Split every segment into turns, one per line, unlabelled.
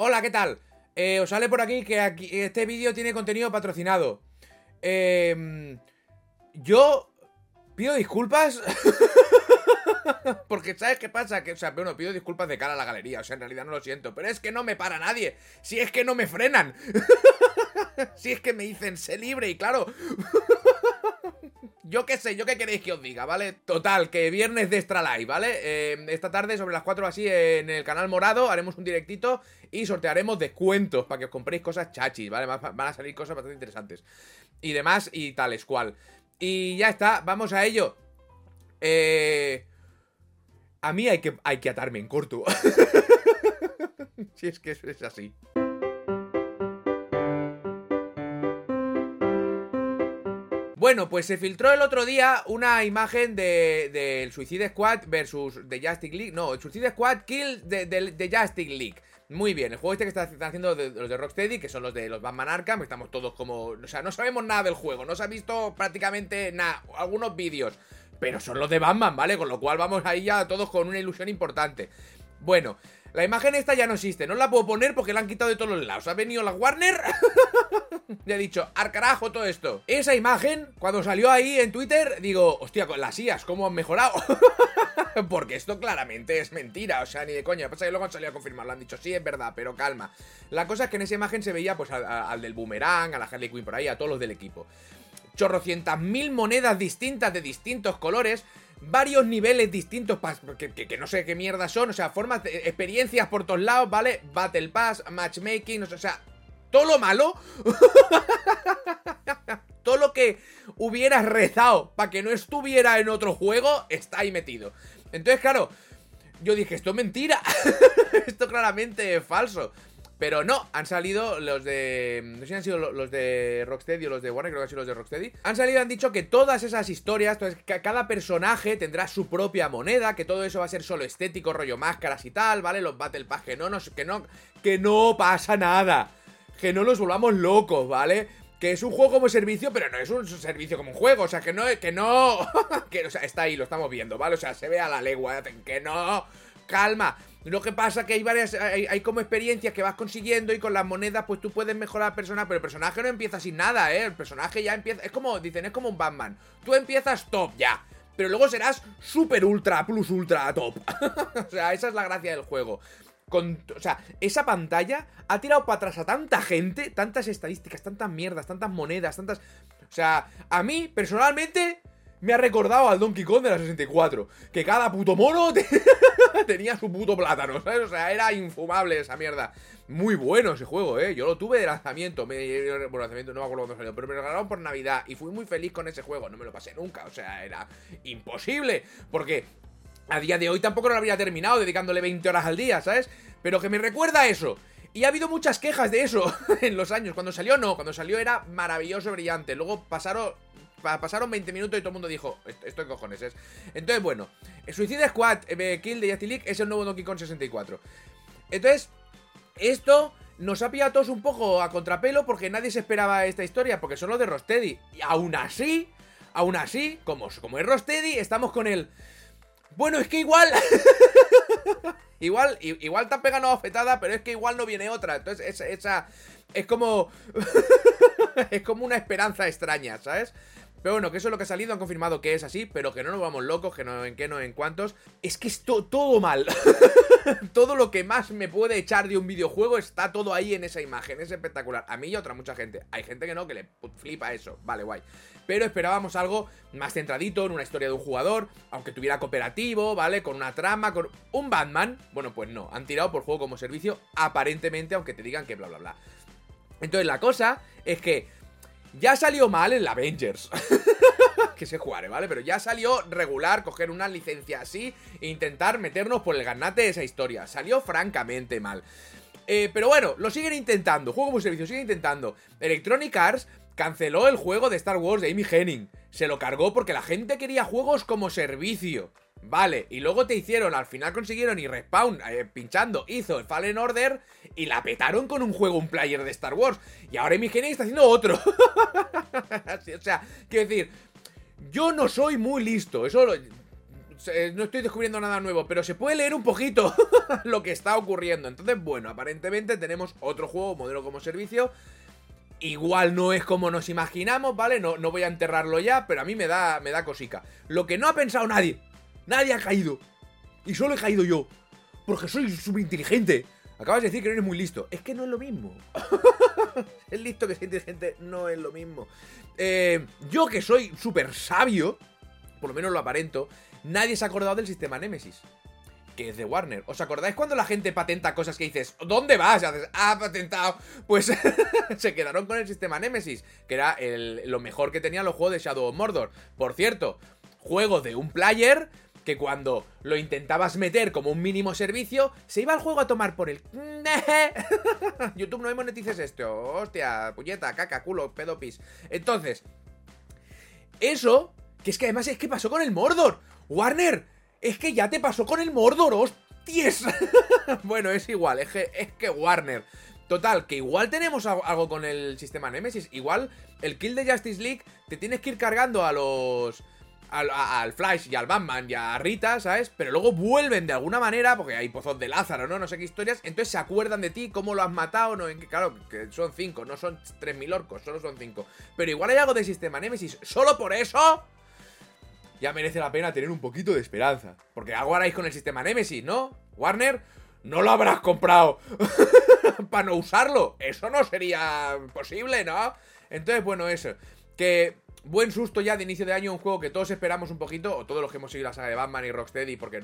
Hola, ¿qué tal? Eh, os sale por aquí que aquí, este vídeo tiene contenido patrocinado. Eh, yo pido disculpas. Porque ¿sabes qué pasa? Que, o sea, bueno, pido disculpas de cara a la galería. O sea, en realidad no lo siento. Pero es que no me para nadie. Si es que no me frenan. si es que me dicen, sé libre. Y claro. Yo qué sé, yo qué queréis que os diga, ¿vale? Total, que viernes de Extra Live, ¿vale? Eh, esta tarde, sobre las 4 así, en el canal morado, haremos un directito y sortearemos descuentos para que os compréis cosas chachis, ¿vale? Van a salir cosas bastante interesantes. Y demás, y tales cual. Y ya está, vamos a ello. Eh... A mí hay que, hay que atarme en corto. si es que es así. Bueno, pues se filtró el otro día una imagen del de, Suicide Squad versus The Justice League. No, el Suicide Squad Kill de, de, Justice League. Muy bien, el juego este que están haciendo los de Rocksteady, que son los de los Batman Arkham, estamos todos como... O sea, no sabemos nada del juego, no se ha visto prácticamente nada, algunos vídeos, pero son los de Batman, ¿vale? Con lo cual vamos ahí ya todos con una ilusión importante. Bueno, la imagen esta ya no existe, no la puedo poner porque la han quitado de todos los lados. Ha venido la Warner y ha dicho, al carajo todo esto. Esa imagen, cuando salió ahí en Twitter, digo, hostia, con las IAS, ¿cómo han mejorado? porque esto claramente es mentira, o sea, ni de coña. Pasa que luego han salido a confirmarlo, han dicho, sí, es verdad, pero calma. La cosa es que en esa imagen se veía pues al, del Boomerang, a la Harley Quinn por ahí, a todos los del equipo. Chorrocientas mil monedas distintas de distintos colores varios niveles distintos que, no sé qué mierda son, o sea, formas, de, experiencias por todos lados, ¿vale? Battle Pass, matchmaking, o sea, todo lo malo, todo lo que hubieras rezado para que no estuviera en otro juego, está ahí metido. Entonces, claro, yo dije, esto es mentira, esto claramente es falso. Pero no, han salido los de. No sé si han sido los de Rocksteady o los de Warner, creo que han sido los de Rocksteady. Han salido han dicho que todas esas historias, que cada personaje tendrá su propia moneda, que todo eso va a ser solo estético, rollo máscaras y tal, ¿vale? Los Battle Pass, que no, que no, que no pasa nada. Que no nos volvamos locos, ¿vale? Que es un juego como servicio, pero no es un servicio como un juego. O sea, que no, que no. que, o sea, está ahí, lo estamos viendo, ¿vale? O sea, se ve a la legua. Que no. Calma. Lo que pasa que hay varias, hay, como experiencias que vas consiguiendo y con las monedas pues tú puedes mejorar al personaje, pero el personaje no empieza sin nada, ¿eh? El personaje ya empieza, es como, dicen, es como un Batman. Tú empiezas top ya, pero luego serás super ultra plus ultra top. o sea, esa es la gracia del juego. Con, o sea, esa pantalla ha tirado para atrás a tanta gente, tantas estadísticas, tantas mierdas, tantas monedas, tantas... O sea, a mí, personalmente, me ha recordado al Donkey Kong de la 64. Que cada puto mono tenía su puto plátano, ¿sabes? O sea, era infumable esa mierda. Muy bueno ese juego, ¿eh? Yo lo tuve de lanzamiento. Me, bueno, lanzamiento no me acuerdo cuándo salió, pero me lo regalaron por Navidad. Y fui muy feliz con ese juego. No me lo pasé nunca. O sea, era imposible. Porque a día de hoy tampoco lo habría terminado dedicándole 20 horas al día, ¿sabes? Pero que me recuerda eso. Y ha habido muchas quejas de eso en los años. Cuando salió, no. Cuando salió era maravilloso, brillante. Luego pasaron pasaron 20 minutos y todo el mundo dijo, esto es cojones es. Entonces, bueno, Suicide Squad eh, Kill de Justice League es el nuevo Donkey Kong 64. Entonces, esto nos ha pillado a todos un poco a contrapelo porque nadie se esperaba esta historia, porque son los de Rosteddy. Y aún así, aún así, como, como es Rosteddy, estamos con el... Bueno, es que igual... igual, igual te ha pegado una pero es que igual no viene otra. Entonces, esa... esa es como... es como una esperanza extraña, ¿sabes? Pero bueno, que eso es lo que ha salido, han confirmado que es así, pero que no nos vamos locos, que no en qué, no en cuántos. Es que es todo mal. todo lo que más me puede echar de un videojuego está todo ahí en esa imagen, es espectacular. A mí y a otra mucha gente. Hay gente que no, que le flipa eso, vale, guay. Pero esperábamos algo más centradito en una historia de un jugador, aunque tuviera cooperativo, ¿vale? Con una trama, con un Batman. Bueno, pues no, han tirado por juego como servicio, aparentemente, aunque te digan que bla, bla, bla. Entonces la cosa es que ya salió mal en la Avengers. que se jugaré, ¿vale? Pero ya salió regular coger una licencia así e intentar meternos por el ganate de esa historia. Salió francamente mal. Eh, pero bueno, lo siguen intentando. Juego como servicio, siguen intentando. Electronic Arts canceló el juego de Star Wars de Amy Henning. Se lo cargó porque la gente quería juegos como servicio. Vale, y luego te hicieron, al final consiguieron y Respawn, eh, pinchando, hizo el Fallen Order y la petaron con un juego, un player de Star Wars. Y ahora Imigenia está haciendo otro. o sea, quiero decir, yo no soy muy listo, eso no estoy descubriendo nada nuevo, pero se puede leer un poquito lo que está ocurriendo. Entonces, bueno, aparentemente tenemos otro juego, modelo como servicio. Igual no es como nos imaginamos, ¿vale? No, no voy a enterrarlo ya, pero a mí me da, me da cosica. Lo que no ha pensado nadie, nadie ha caído. Y solo he caído yo. Porque soy súper inteligente. Acabas de decir que no eres muy listo. Es que no es lo mismo. es listo que sea inteligente no es lo mismo. Eh, yo que soy súper sabio, por lo menos lo aparento, nadie se ha acordado del sistema Nemesis. Que es de Warner. ¿Os acordáis cuando la gente patenta cosas que dices, ¿dónde vas? Y haces, ah, patentado. Pues se quedaron con el sistema Nemesis, que era lo mejor que tenían los juegos de Shadow of Mordor. Por cierto, juego de un player que cuando lo intentabas meter como un mínimo servicio, se iba el juego a tomar por el... YouTube no me monetices esto, hostia, puñeta, caca, culo, pedopis. Entonces, eso, que es que además es que pasó con el Mordor. Warner, es que ya te pasó con el Mordor, hostias. bueno, es igual, es que, es que Warner... Total, que igual tenemos algo con el sistema Nemesis. Igual el kill de Justice League te tienes que ir cargando a los al, Flash y al Batman y a Rita, ¿sabes? Pero luego vuelven de alguna manera, porque hay pozos de Lázaro, ¿no? No sé qué historias. Entonces se acuerdan de ti, cómo lo has matado, ¿no? En que, claro, que son cinco, no son 3.000 orcos, solo son cinco. Pero igual hay algo de sistema Nemesis. Solo por eso ya merece la pena tener un poquito de esperanza. Porque algo haráis con el sistema Nemesis, ¿no? Warner, no lo habrás comprado para no usarlo. Eso no sería posible, ¿no? Entonces, bueno, eso. Que buen susto ya de inicio de año, un juego que todos esperamos un poquito, o todos los que hemos seguido la saga de Batman y Rocksteady, porque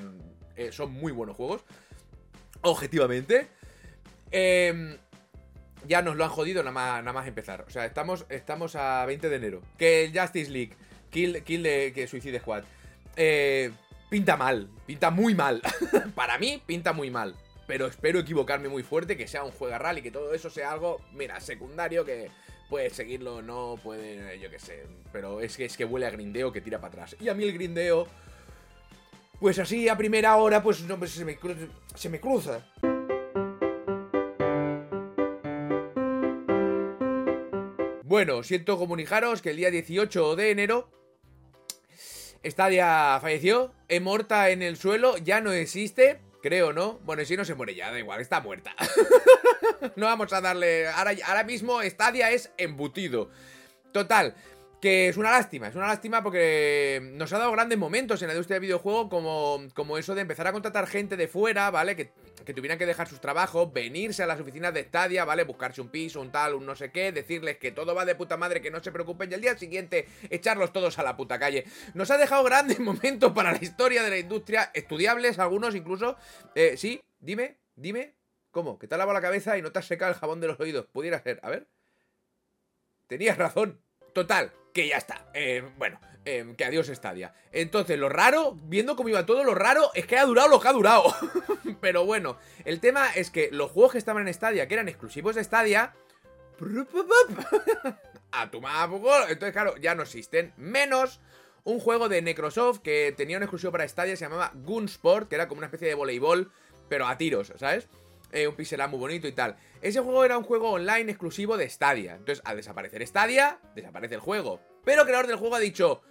eh, son muy buenos juegos, objetivamente. Em, ya nos lo han jodido nada más, nada más empezar. O sea, estamos, estamos a 20 de enero. Que el Justice League, Kill, kill de que Suicide Squad, eh, pinta mal, pinta muy mal. Para mí, pinta muy mal. Pero espero equivocarme muy fuerte, que sea un juego rally, que todo eso sea algo, mira, secundario, que puede seguirlo no, puede, yo qué sé. Pero es que, es que huele a grindeo que tira para atrás. Y a mí el grindeo, pues así a primera hora, pues no, pues se, me se me cruza. Bueno, siento comunicaros que el día 18 de enero Stadia falleció, morta en el suelo, ya no existe. Creo, ¿no? Bueno, si no se muere ya, da igual, está muerta. no vamos a darle... Ahora, ahora mismo Stadia es embutido. Total, que es una lástima, es una lástima porque nos ha dado grandes momentos en la industria del videojuego como, como eso de empezar a contratar gente de fuera, ¿vale? Que, que, tuvieran que dejar sus trabajos, venirse a las oficinas de Stadia, ¿vale? Buscarse un piso, un tal, un no sé qué, decirles que todo va de puta madre, que no se preocupen y al día siguiente echarlos todos a la puta calle. Nos ha dejado grandes momentos para la historia de la industria, estudiables algunos incluso. Eh, sí, dime, dime, ¿cómo? Que te has lavado la cabeza y no te has secado el jabón de los oídos. Pudiera ser, a ver. Tenías razón. Total, que ya está. Eh, bueno, eh, que adiós Stadia. Entonces, lo raro, viendo cómo iba todo, lo raro es que ha durado lo que ha durado. Pero bueno, el tema es que los juegos que estaban en Stadia, que eran exclusivos de Stadia... a tu Entonces, claro, ya no existen. Menos un juego de Necrosoft que tenía un exclusivo para Stadia, se llamaba Gunsport, que era como una especie de voleibol, pero a tiros, ¿sabes? Eh, un pixel muy bonito y tal. Ese juego era un juego online exclusivo de Stadia. Entonces, al desaparecer Stadia, desaparece el juego. Pero el creador del juego ha dicho...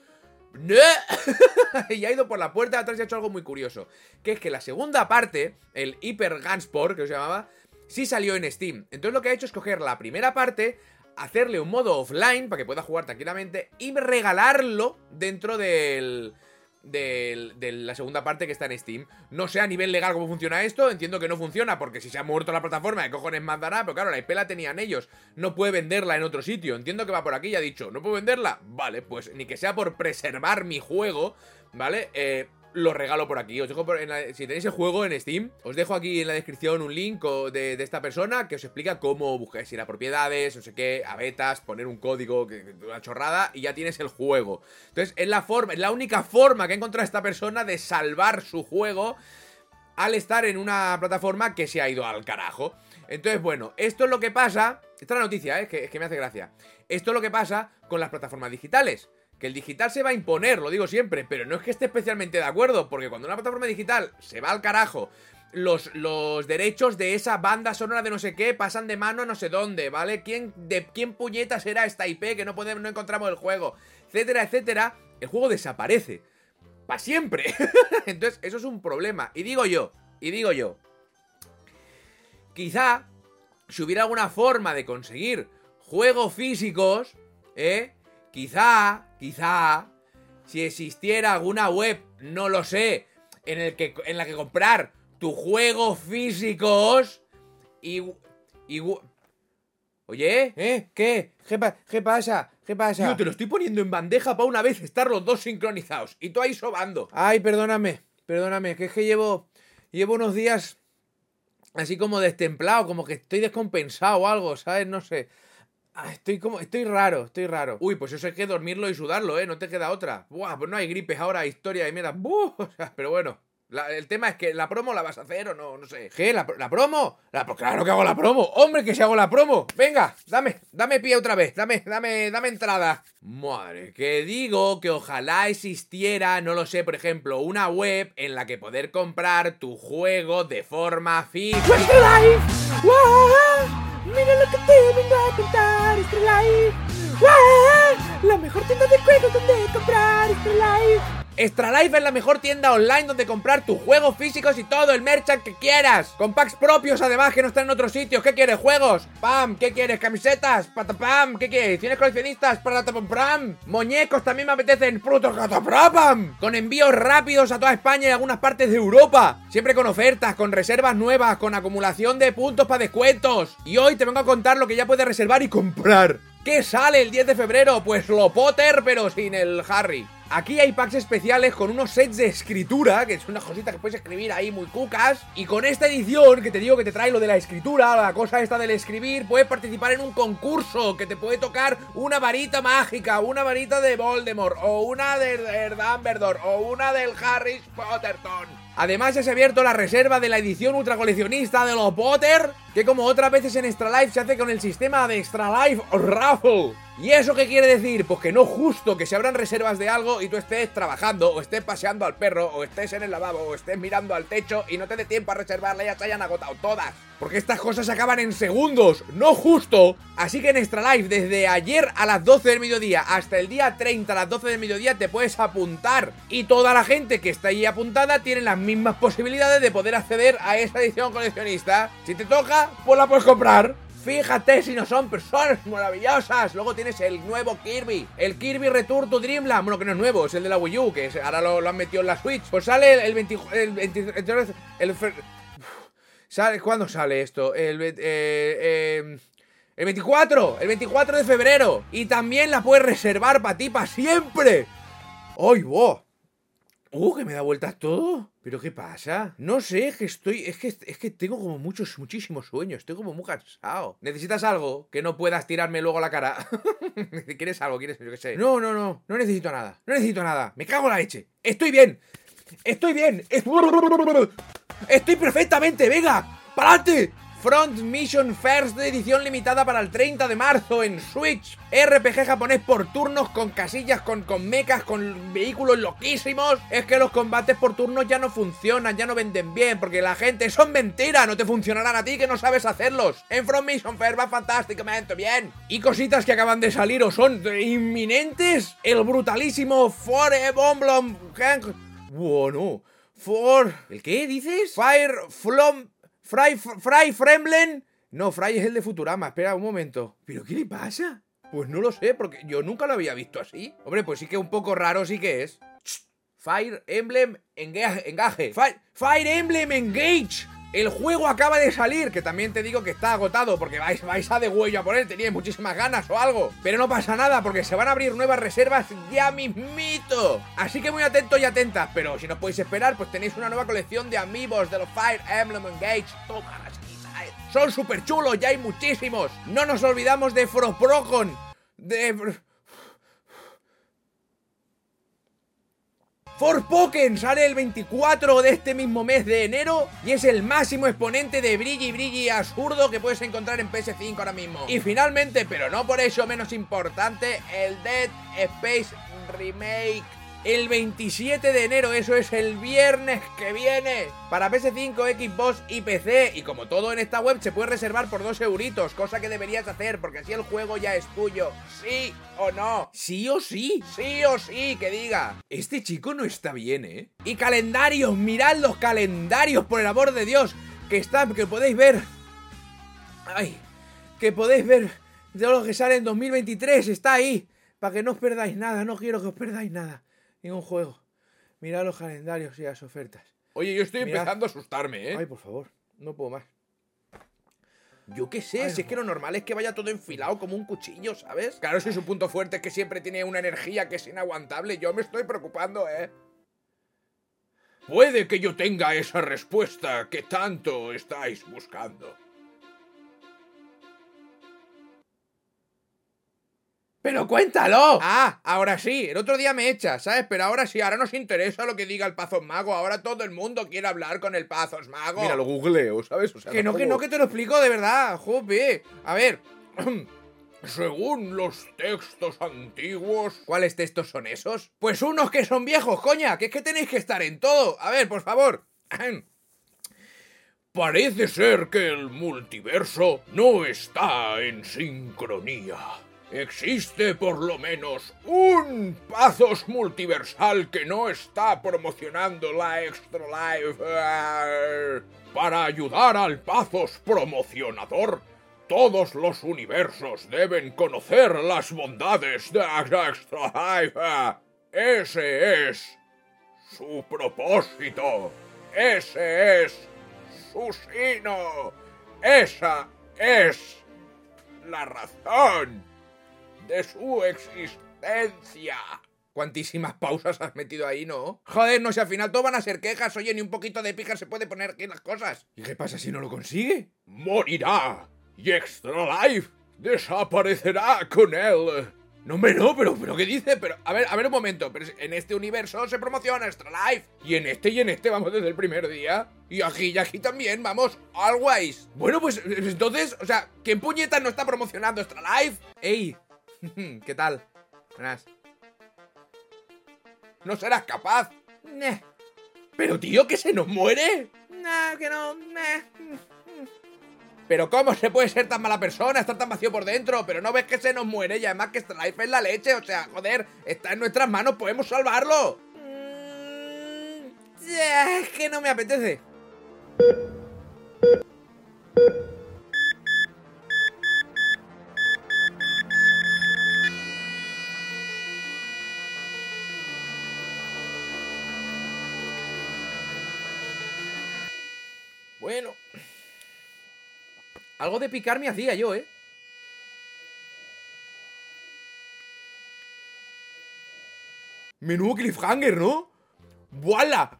Y ha ido por la puerta de atrás y ha hecho algo muy curioso. Que es que la segunda parte, el Hyper Gunsport, que se llamaba, sí salió en Steam. Entonces lo que ha hecho es coger la primera parte, hacerle un modo offline para que pueda jugar tranquilamente y regalarlo dentro del, de, la segunda parte que está en Steam. No sé a nivel legal cómo funciona esto, entiendo que no funciona porque si se ha muerto la plataforma, ¿de cojones más dará? Pero claro, la IP la tenían ellos, no puede venderla en otro sitio. Entiendo que va por aquí y ha dicho, ¿no puedo venderla? Vale, pues ni que sea por preservar mi juego, ¿vale? Eh, lo regalo por aquí. Os dejo si tenéis el juego en Steam, os dejo aquí en la descripción un link de, esta persona que os explica cómo buscáis ir a propiedades, no sé qué, a betas, poner un código, una chorrada, y ya tienes el juego. Entonces, es la forma, es la única forma que ha encontrado esta persona de salvar su juego al estar en una plataforma que se ha ido al carajo. Entonces, bueno, esto es lo que pasa. Esta es la noticia, ¿eh? es que me hace gracia. Esto es lo que pasa con las plataformas digitales. Que el digital se va a imponer, lo digo siempre, pero no es que esté especialmente de acuerdo, porque cuando una plataforma digital se va al carajo, los, los, derechos de esa banda sonora de no sé qué pasan de mano a no sé dónde, ¿vale? ¿Quién, ¿De quién puñetas era esta IP que no, podemos, no encontramos el juego? Etcétera, etcétera. El juego desaparece. para siempre. Entonces, eso es un problema. Y digo yo, y digo yo, quizá si hubiera alguna forma de conseguir juegos físicos, ¿eh? Quizá, quizá, si existiera alguna web, no lo sé, en, el que, en la que comprar tus juegos físicos y... y Oye,
¿Eh? ¿Qué? ¿Qué, pa- qué pasa? ¿Qué pasa?
tío, te lo estoy poniendo en bandeja para una vez estar los dos sincronizados. Y tú ahí sobando.
Ay, perdóname, perdóname, que es que llevo, llevo unos días así como destemplado, como que estoy descompensado o algo, ¿sabes? No sé. Ah, Estoy como, estoy raro, estoy raro.
Uy, pues eso hay que dormirlo y sudarlo, ¿eh? No te queda otra. Buah, pues no hay gripes ahora, historia de mierda. Buh, pero bueno. el tema es que la promo la vas a hacer o no, no sé.
¿Qué? ¿La, la promo? La, pro- claro que hago la promo. Hombre, que si hago la promo.
Venga, dame, dame pie otra vez, dame, dame, dame entrada. Madre, que digo que ojalá existiera, no lo sé, por ejemplo, una web en la que poder comprar tu juego de forma física.
Mira lo que te vengo a contar, Extra Life. La mejor tienda de juegos donde comprar Extra Life.
Extra Life es la mejor tienda online donde comprar tus juegos físicos y todo el merchant que quieras. Con packs propios además que no están en otros sitios. ¿Qué quieres? ¿Juegos? ¡Pam! ¿Qué quieres? ¿Camisetas? ¡Patapam! ¿Qué quieres? ¿Tienes coleccionistas? ¡Patapam! ¡Muñecos también me apetecen! ¡Prutos ¡Catapam! Con envíos rápidos a toda España y algunas partes de Europa. Siempre con ofertas, con reservas nuevas, con acumulación de puntos para descuentos. Y hoy te vengo a contar lo que ya puedes reservar y comprar. ¿Qué sale el 10 de febrero? Pues lo Potter, pero sin el Harry. Aquí hay packs especiales con unos sets de escritura, que es una cosita que puedes escribir ahí muy cucas. Y con esta edición, que te digo que te trae lo de la escritura, la cosa esta del escribir, puedes participar en un concurso que te puede tocar una varita mágica, una varita de Voldemort, o una de, de o una del Harry Potterton. Además ya se ha abierto la reserva de la edición ultra coleccionista de los Potter, que como otras veces en Extra Life se hace con el sistema de Extra Life Raffle. ¿Y eso qué quiere decir? Pues que no justo que se abran reservas de algo y tú estés trabajando, o estés paseando al perro, o estés en el lavabo, o estés mirando al techo y no te dé tiempo a reservarla ya se hayan agotado todas. Porque estas cosas acaban en segundos, no justo. Así que en Extra Life, desde ayer a las 12 del mediodía hasta el día 30 a las 12 del mediodía, te puedes apuntar. Y toda la gente que está ahí apuntada tiene las mismas posibilidades de poder acceder a esa edición coleccionista. Si te toca, pues la puedes comprar. Fíjate si no son personas maravillosas. Luego tienes el nuevo Kirby. El Kirby Return to Dreamland. Bueno, que no es nuevo, es el de la Wii U, que ahora lo, han metido en la Switch. Pues sale el, el 20... El 20 entonces, el fer- ¿Sale? ¿Cuándo sale esto? El, eh, eh, el 24. El 24 de febrero. Y también la puedes reservar para ti para siempre. ¡Ay, vos! Uh, que me da vueltas todo. ¿Pero qué pasa? No sé, es que estoy. Es que, es que tengo como muchos, muchísimos sueños. Estoy como muy cansado. ¿Necesitas algo que no puedas tirarme luego la cara? ¿Quieres algo? ¿Quieres? Yo qué sé. No, no, no. No necesito nada. No necesito nada. Me cago en la leche. Estoy bien. Estoy bien. Es- Estoy perfectamente. Venga. ¡Pa'lante! Front Mission First de edición limitada para el 30 de marzo en Switch. RPG japonés por turnos con casillas, con, con mechas, con vehículos loquísimos. Es que los combates por turnos ya no funcionan, ya no venden bien, porque la gente son mentiras, no te funcionarán a ti que no sabes hacerlos. En Front Mission First va fantásticamente bien. Y cositas que acaban de salir o son inminentes. El brutalísimo Emblem Hank... Bueno, For... ¿El qué dices? Fire Flom... Fry, Fry Fremlen. No, Fry es el de Futurama. Espera un momento. ¿Pero qué le pasa? Pues no lo sé, porque yo nunca lo había visto así. Hombre, pues sí que un poco raro sí que es. Fire Emblem. Engage. Fire, Fire Emblem Engage. El juego acaba de salir, que también te digo que está agotado porque vais, vais a de huello a por él, muchísimas ganas o algo. Pero no pasa nada porque se van a abrir nuevas reservas ya mismito. Así que muy atentos y atentas, pero si no podéis esperar, pues tenéis una nueva colección de amigos de los Fire Emblem Engage. Toma las. Son súper chulos, ya hay muchísimos. No nos olvidamos de Froprocon. De... Forspoken sale el 24 de este mismo mes de enero y es el máximo exponente de brilli brilli absurdo que puedes encontrar en PS5 ahora mismo. Y finalmente, pero no por eso menos importante, el Dead Space Remake
el 27 de enero, eso es el viernes que viene, para PS5, Xbox y PC. Y como todo en esta web, se puede reservar por 2 euritos, cosa que deberías hacer, porque así el juego ya es tuyo. ¿Sí o no?
Sí o sí.
Sí o sí, que diga.
Este chico no está bien, ¿eh?
Y calendarios, mirad los calendarios, por el amor de Dios, que están, que podéis ver. Ay, que podéis ver de lo que sale en 2023, está ahí. Para que no os perdáis nada, no quiero que os perdáis nada ningún juego. Mirad los calendarios y las ofertas.
Oye, yo estoy empezando a asustarme, ¿eh?
Ay, por favor, no puedo más.
Yo qué sé, si es que lo normal es que vaya todo enfilado como un cuchillo, ¿sabes?
Claro, si su punto fuerte es que siempre tiene una energía que es inaguantable, yo me estoy preocupando, ¿eh?
Puede que yo tenga esa respuesta que tanto estáis buscando.
¡Pero cuéntalo!
Ah, ahora sí, el otro día me echa, ¿sabes? Pero ahora sí, ahora nos interesa lo que diga el Pazos Mago. Ahora todo el mundo quiere hablar con el Pazos Mago.
Mira, lo googleo, ¿sabes?
O sea, que no, que no, que te lo explico de verdad, jope. A ver. Según los textos antiguos.
¿Cuáles textos son esos?
Pues unos que son viejos, coña, que es que tenéis que estar en todo. A ver, por favor. Parece ser que el multiverso no está en sincronía. Existe por lo menos un Pazos multiversal que no está promocionando la Extra Life. Para ayudar al Pazos promocionador, todos los universos deben conocer las bondades de Extra Life. Ese es su propósito. Ese es su sino. Esa es la razón de su existencia.
¿Cuántísimas pausas has metido ahí, no?
Joder, no sé, al final todo van a ser quejas. Oye, ni un poquito de pija se puede poner aquí las cosas.
¿Y qué pasa si no lo consigue?
Morirá. Y Extra Life desaparecerá con él.
No, hombre, no, pero, pero ¿qué dice? Pero, a ver, a ver un momento. Pero en este universo se promociona Extra Life.
Y en este y en este vamos desde el primer día.
Y aquí y aquí también, vamos, always.
Bueno, pues entonces, o sea, ¿quién puñetas no está promocionando Extra Life?
¡Ey! ¿Qué tal? Buenas.
¿No serás capaz? Pero tío, que se nos muere.
Nah, que no.
Pero ¿cómo se puede ser tan mala persona? Estar tan vacío por dentro. Pero no ves que se nos muere y además que esta life es la leche. O sea, joder, está en nuestras manos, podemos salvarlo.
Mm, es que no me apetece. Algo de picar me hacía yo, ¿eh?
Menudo cliffhanger, ¿no? ¡Vuela!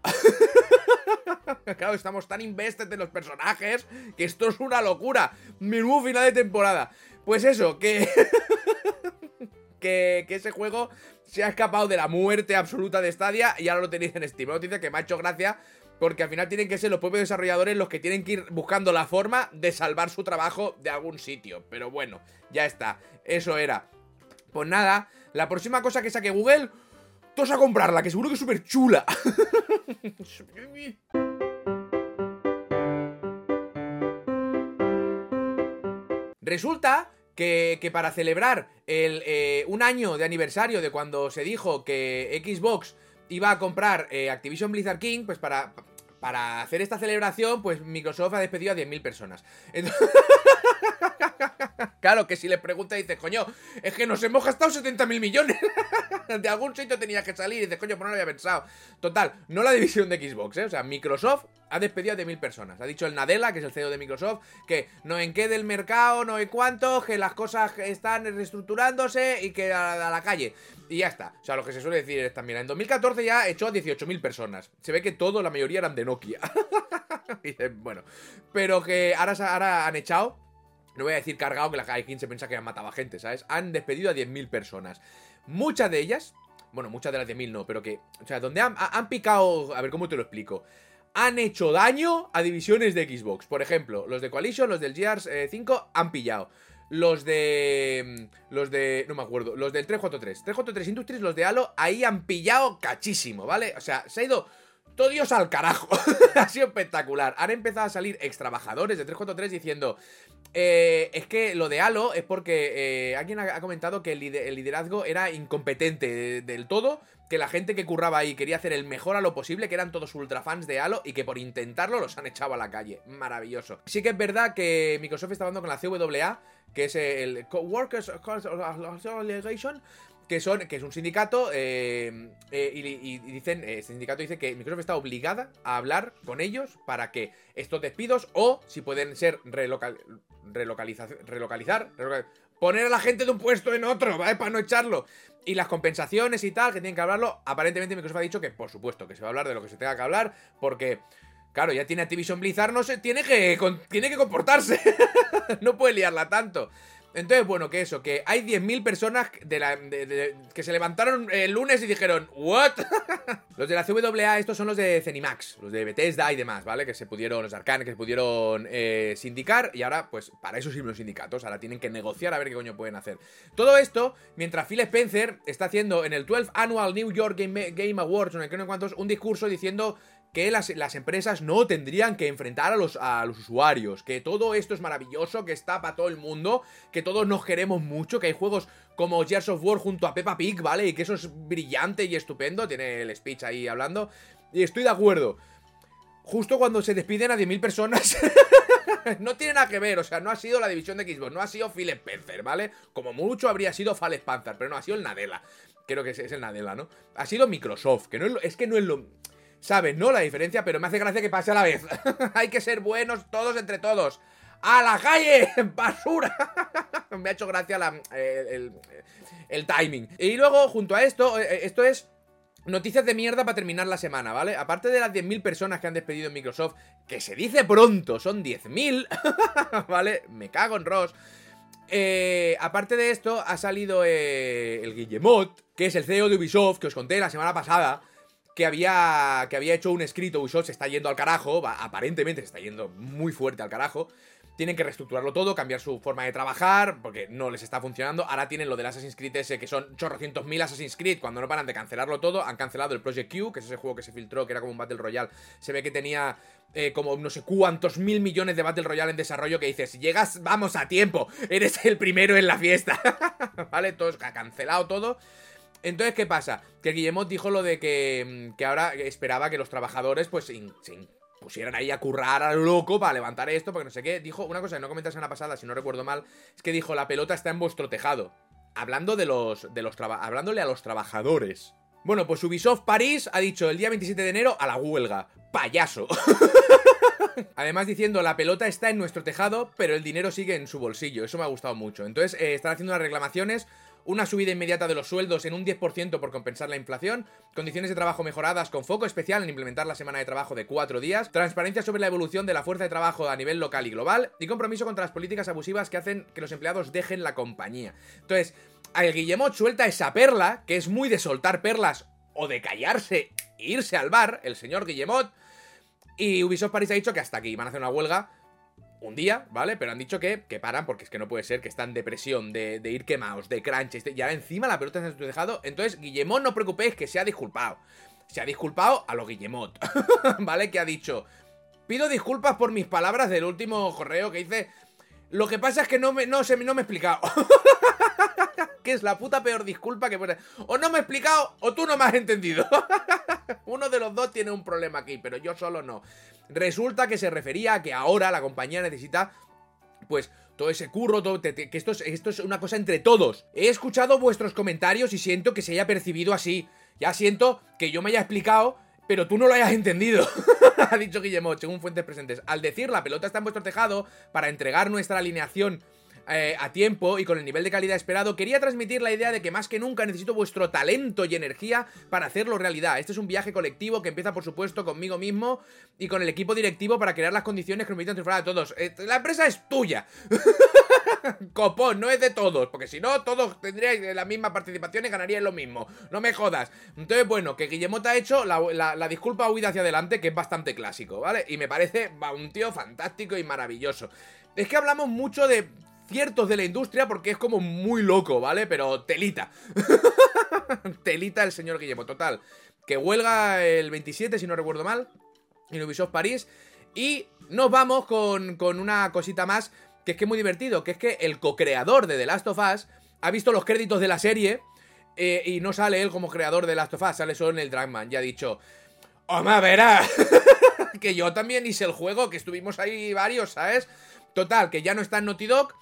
claro, estamos tan invested en los personajes que esto es una locura. Menudo final de temporada. Pues eso, que... que, que ese juego se ha escapado de la muerte absoluta de Stadia y ahora lo tenéis en Steam. Una noticia que me ha hecho gracia porque al final tienen que ser los propios desarrolladores los que tienen que ir buscando la forma de salvar su trabajo de algún sitio. Pero bueno, ya está. Eso era. Pues nada, la próxima cosa que saque Google, todos a comprarla, que seguro que es súper chula. Resulta que, para celebrar el, eh, un año de aniversario de cuando se dijo que Xbox iba a comprar eh, Activision Blizzard King, pues para, para hacer esta celebración, pues Microsoft ha despedido a 10.000 personas. Claro, que si le pregunta, dices, coño, es que nos hemos gastado 70.000 millones. de algún sitio tenía que salir. Y dices, coño, pues no lo había pensado. Total, no la división de Xbox, ¿eh? O sea, Microsoft ha despedido a 10.000 personas. Ha dicho el Nadella, que es el CEO de Microsoft, que no en qué del mercado, no en cuánto, que las cosas están reestructurándose y que a, la calle. Y ya está. O sea, lo que se suele decir es también, en 2014 ya echó a 18.000 personas. Se ve que todo, la mayoría eran de Nokia. bueno, pero que ahora, ahora han echado no voy a decir cargado que la Kai se piensa que han matado a gente, ¿sabes? Han despedido a 10.000 personas. Muchas de ellas, bueno, muchas de las 10.000 no, pero que, o sea, donde han, han, picado, a ver cómo te lo explico, han hecho daño a divisiones de Xbox. Por ejemplo, los de Coalition, los del Gears 5 eh, han pillado.
los de. Los de. No me acuerdo. Los del 343. 343 Industries, los de Halo, ahí han pillado cachísimo, ¿vale? O sea, se ha ido. Todo Dios al carajo. ha sido espectacular. Han empezado a salir extrabajadores de 343 diciendo. Eh, es que lo de Halo es porque eh, alguien ha, comentado que el, liderazgo era incompetente del todo, que la gente que curraba ahí quería hacer el mejor Halo posible, que eran todos ultra fans de Halo y que por intentarlo los han echado a la calle. Maravilloso. Sí que es verdad que Microsoft está hablando con la CWA, que es el Workers Association, que son que es un sindicato eh, eh, y, dicen el este sindicato dice que Microsoft está obligada a hablar con ellos para que estos despidos o si pueden ser relocal, relocalizar, relocalizar poner a la gente de un puesto en otro ¿vale? para no echarlo y las compensaciones y tal que tienen que hablarlo aparentemente Microsoft ha dicho que por supuesto que se va a hablar de lo que se tenga que hablar porque Claro, ya tiene Activision Blizzard, no sé, tiene que, tiene que comportarse. no puede liarla tanto. Entonces, bueno, que eso, que hay 10.000 personas que se levantaron el lunes y dijeron, ¿what? los de la CWA, estos son los de Zenimax, los de Bethesda y demás, ¿vale? Que se pudieron, los Arcane, que se pudieron eh, sindicar y ahora, pues, para eso sirven los sindicatos, ahora tienen que negociar a ver qué coño pueden hacer. Todo esto, mientras Phil Spencer está haciendo en el 12 Annual New York Game, Game Awards, en el que no cuántos, un discurso diciendo que las, empresas no tendrían que enfrentar a los, a los usuarios, que todo esto es maravilloso, que está para todo el mundo, que todos nos queremos mucho, que hay juegos como Gears of War junto a Peppa Pig, ¿vale? Y que eso es brillante y estupendo, tiene el speech ahí hablando, y estoy de acuerdo. Justo cuando se despiden a 10.000 personas, no tiene nada que ver, o sea, no ha sido la división de Xbox, no ha sido Phil Spencer, ¿vale? Como mucho habría sido Phil Spencer, pero no, ha sido el Nadella. Creo que es, el Nadella, ¿no? Ha sido Microsoft, que no es, es que no es lo ¿Sabes? No la diferencia, pero me hace gracia que pase a la vez. Hay que ser buenos todos entre todos. ¡A la calle! ¡Basura! me ha hecho gracia el, timing. Y luego, junto a esto, eh, eh, esto es Noticias de mierda para terminar la semana, ¿vale? Aparte de las 10.000 personas que han despedido en Microsoft, que se dice pronto, son 10.000, ¿vale? Me cago en Ross. Eh, aparte de esto, ha salido el Guillemot, que es el CEO de Ubisoft, que os conté la semana pasada, que había, que había hecho un escrito, Ubisoft se está yendo al carajo, aparentemente se está yendo muy fuerte al carajo. Tienen que reestructurarlo todo, cambiar su forma de trabajar, porque no les está funcionando. Ahora tienen lo del Assassin's Creed ese, que son chorrocientos mil Assassin's Creed, cuando no paran de cancelarlo todo. Han cancelado el Project Q, que es ese juego que se filtró, que era como un Battle Royale. Se ve que tenía eh, como no sé cuántos mil millones de Battle Royale en desarrollo que dices, si llegas, vamos a tiempo, eres el primero en la fiesta. ¿Vale? Todo, ha cancelado todo. Entonces, ¿qué pasa? Que Guillemot dijo lo de que, mm, que ahora esperaba que los trabajadores, pues, pusieran ahí a currar a lo loco para levantar esto, porque no sé qué. Dijo una cosa que no comenté la pasada, si no recuerdo mal, es que dijo, la pelota está en vuestro tejado. Hablando de los, de los hablándole a los trabajadores. Bueno, pues Ubisoft París ha dicho el día 27 de enero a la huelga. Payaso. Además diciendo, la pelota está en nuestro tejado, pero el dinero sigue en su bolsillo. Eso me ha gustado mucho. Entonces, eh, están haciendo unas reclamaciones una subida inmediata de los sueldos en un 10% por compensar la inflación, condiciones de trabajo mejoradas con foco especial en implementar la semana de trabajo de cuatro días, transparencia sobre la evolución de la fuerza de trabajo a nivel local y global, y compromiso contra las políticas abusivas que hacen que los empleados dejen la compañía. Entonces, el Guillemot suelta esa perla, que es muy de soltar perlas o de callarse e irse al bar, el señor Guillemot, y Ubisoft Paris ha dicho que hasta aquí van a hacer una huelga un día, ¿vale? Pero han dicho que, que paran porque es que no puede ser que están de presión, de, ir quemados, de crunch, y ahora encima la pelota se ha dejado. Entonces, Guillemot, no preocupéis que se ha disculpado. Se ha disculpado a lo Guillemot, ¿vale? Que ha dicho, pido disculpas por mis palabras del último correo que hice. Lo que pasa es que no me, no, se, no me he explicado. que es la puta peor disculpa que puede. O no me he explicado o tú no me has entendido. Uno de los dos tiene un problema aquí, pero yo solo no. Resulta que se refería a que ahora la compañía necesita, pues, todo ese curro, todo, que esto es, esto es una cosa entre todos. He escuchado vuestros comentarios y siento que se haya percibido así. Ya siento que yo me haya explicado, pero tú no lo hayas entendido. ha dicho Guillemot, según fuentes presentes. Al decir la pelota está en vuestro tejado, para entregar nuestra alineación eh, a tiempo y con el nivel de calidad esperado, quería transmitir la idea de que más que nunca necesito vuestro talento y energía para hacerlo realidad. Este es un viaje colectivo que empieza, por supuesto, conmigo mismo y con el equipo directivo para crear las condiciones que permitan triunfar a todos. Eh, la empresa es tuya. Copón, no es de todos, porque si no, todos tendríais la misma participación y ganaríais lo mismo. No me jodas. Entonces, bueno, que Guillemot ha hecho la disculpa huida hacia adelante, que es bastante clásico, ¿vale? Y me parece un tío fantástico y maravilloso. Es que hablamos mucho de ciertos de la industria porque es como muy loco, ¿vale? Pero telita. telita el señor Guillermo, total. Que huelga el 27, si no recuerdo mal, en Ubisoft París. Y nos vamos con, con una cosita más que es que es muy divertido, que es que el co-creador de The Last of Us ha visto los créditos de la serie eh, y no sale él como creador de Last of Us, sale solo en el Dragman. Ya ha dicho, ¡Oma, verá! que yo también hice el juego, que estuvimos ahí varios, ¿sabes? Total, que ya no está en Naughty Dog.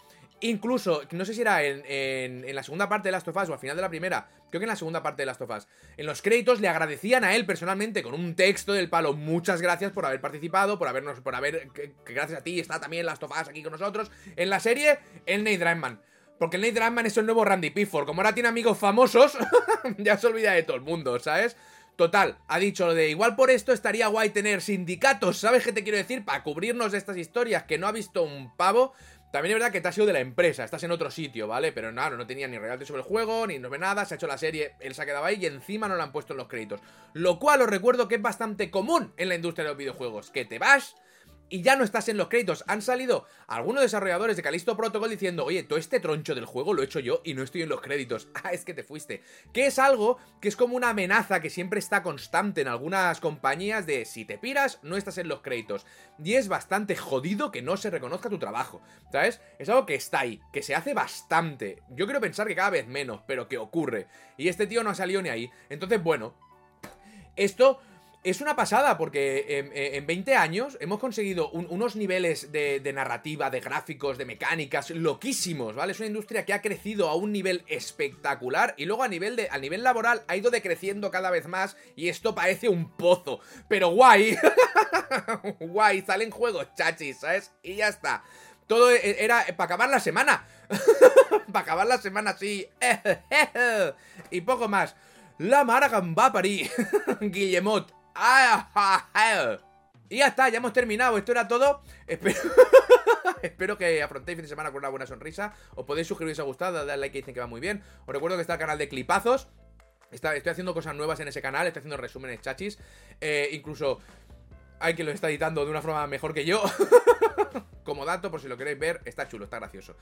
Incluso, no sé si era en, en, la segunda parte de Last of Us o al final de la primera, creo que en la segunda parte de Last of Us, en los créditos le agradecían a él personalmente con un texto del palo, muchas gracias por haber participado, por habernos, por haber, que, gracias a ti está también Last of Us aquí con nosotros. En la serie, el Nate Drummond. Porque el Nate Drummond es el nuevo Randy Pifford. Como ahora tiene amigos famosos, ya se olvida de todo el mundo, ¿sabes? Total, ha dicho lo de igual por esto estaría guay tener sindicatos, ¿sabes qué te quiero decir? Para cubrirnos de estas historias que no ha visto un pavo. También es verdad que te has sido de la empresa, estás en otro sitio, ¿vale? Pero no, no tenía ni royalties sobre el juego, ni no ve nada, se ha hecho la serie, él se ha quedado ahí y encima no lo han puesto en los créditos. Lo cual os recuerdo que es bastante común en la industria de los videojuegos, que te vas y ya no estás en los créditos. Han salido algunos desarrolladores de Callisto Protocol diciendo, oye, todo este troncho del juego lo he hecho yo y no estoy en los créditos. Ah, es que te fuiste. Que es algo que es como una amenaza que siempre está constante en algunas compañías de si te piras, no estás en los créditos. Y es bastante jodido que no se reconozca tu trabajo. ¿Sabes? Es algo que está ahí, que se hace bastante. Yo quiero pensar que cada vez menos, pero que ocurre. Y este tío no ha salido ni ahí. Entonces, bueno, esto es una pasada porque en, 20 años hemos conseguido unos niveles de, narrativa, de gráficos, de mecánicas loquísimos, ¿vale? Es una industria que ha crecido a un nivel espectacular y luego a nivel, de, a nivel laboral ha ido decreciendo cada vez más y esto parece un pozo. Pero guay, guay, salen juegos chachis, ¿sabes? Y ya está. Todo e, era para acabar la semana. para acabar la semana, sí. y poco más. La Mara Gambapari. Guillemot. Y ya está, ya hemos terminado. Esto era todo. Espero, Espero que afrontéis fin de semana con una buena sonrisa. Os podéis suscribir si os ha gustado, darle like que dicen que va muy bien. Os recuerdo que está el canal de clipazos. estoy haciendo cosas nuevas en ese canal, estoy haciendo resúmenes chachis. Eh, incluso hay quien lo está editando de una forma mejor que yo. Como dato, por si lo queréis ver, está chulo, está gracioso.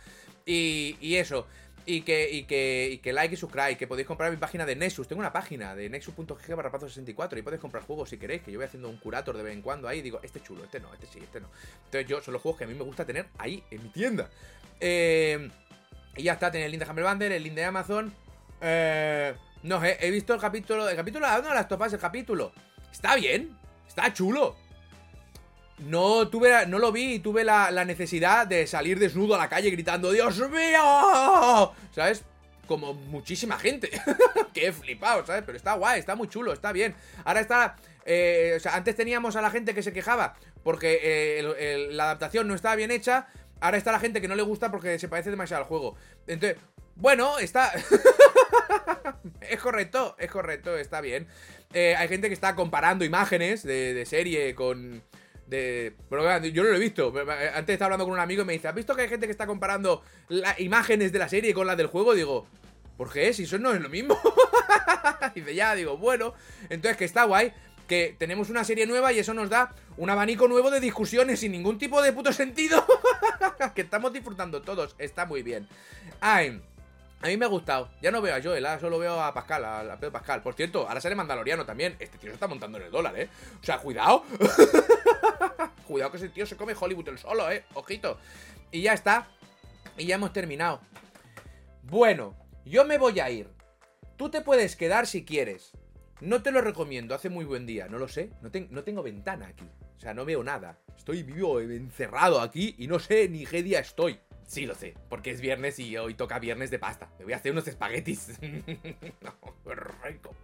Y, y eso. Y que, y, que, y que like y subscribe, que podéis comprar mi página de Nexus. Tengo una página de nexus.gg barra 64 y podéis comprar juegos si queréis, que yo voy haciendo un curator de vez en cuando ahí y digo, este chulo, este no, este sí, este no. Entonces yo son los juegos que a mí me gusta tener ahí, en mi tienda. Eh, y ya está, tenéis el link de Bundle, el link de Amazon. Eh, no sé, he visto el capítulo, el capítulo, ¿a dónde las topas el capítulo? Está bien, está chulo no tuve, no lo vi y tuve la, necesidad de salir desnudo a la calle gritando ¡Dios mío! ¿Sabes? Como muchísima gente. he flipado, ¿sabes? Pero está guay, está muy chulo, está bien. Ahora está... Eh, o sea, antes teníamos a la gente que se quejaba porque eh, la adaptación no estaba bien hecha. Ahora está la gente que no le gusta porque se parece demasiado al juego. Entonces, bueno, está... es correcto, es correcto, está bien. Eh, hay gente que está comparando imágenes de serie con de. yo no lo he visto. Antes estaba hablando con un amigo y me dice: ¿Has visto que hay gente que está comparando las imágenes de la serie con las del juego? Digo, ¿por qué? Si eso no es lo mismo. dice, ya, digo, bueno. Entonces, que está guay. Que tenemos una serie nueva y eso nos da un abanico nuevo de discusiones sin ningún tipo de puto sentido. que estamos disfrutando todos. Está muy bien. Ay. A mí me ha gustado. Ya no veo a Joel, ahora solo veo a Pascal, a, Pedro Pascal. Por cierto, ahora sale Mandaloriano también. Este tío se está montando en el dólar, ¿eh? O sea, cuidado. cuidado que ese tío se come Hollywood el solo, ¿eh? Ojito. Y ya está. Y ya hemos terminado. Bueno, yo me voy a ir. Tú te puedes quedar si quieres. No te lo recomiendo, hace muy buen día, no lo sé. No, tengo ventana aquí. O sea, no veo nada. Estoy vivo, encerrado aquí y no sé ni qué día estoy. Sí, lo sé, porque es viernes y hoy toca viernes de pasta. Me voy a hacer unos espaguetis. no, rico.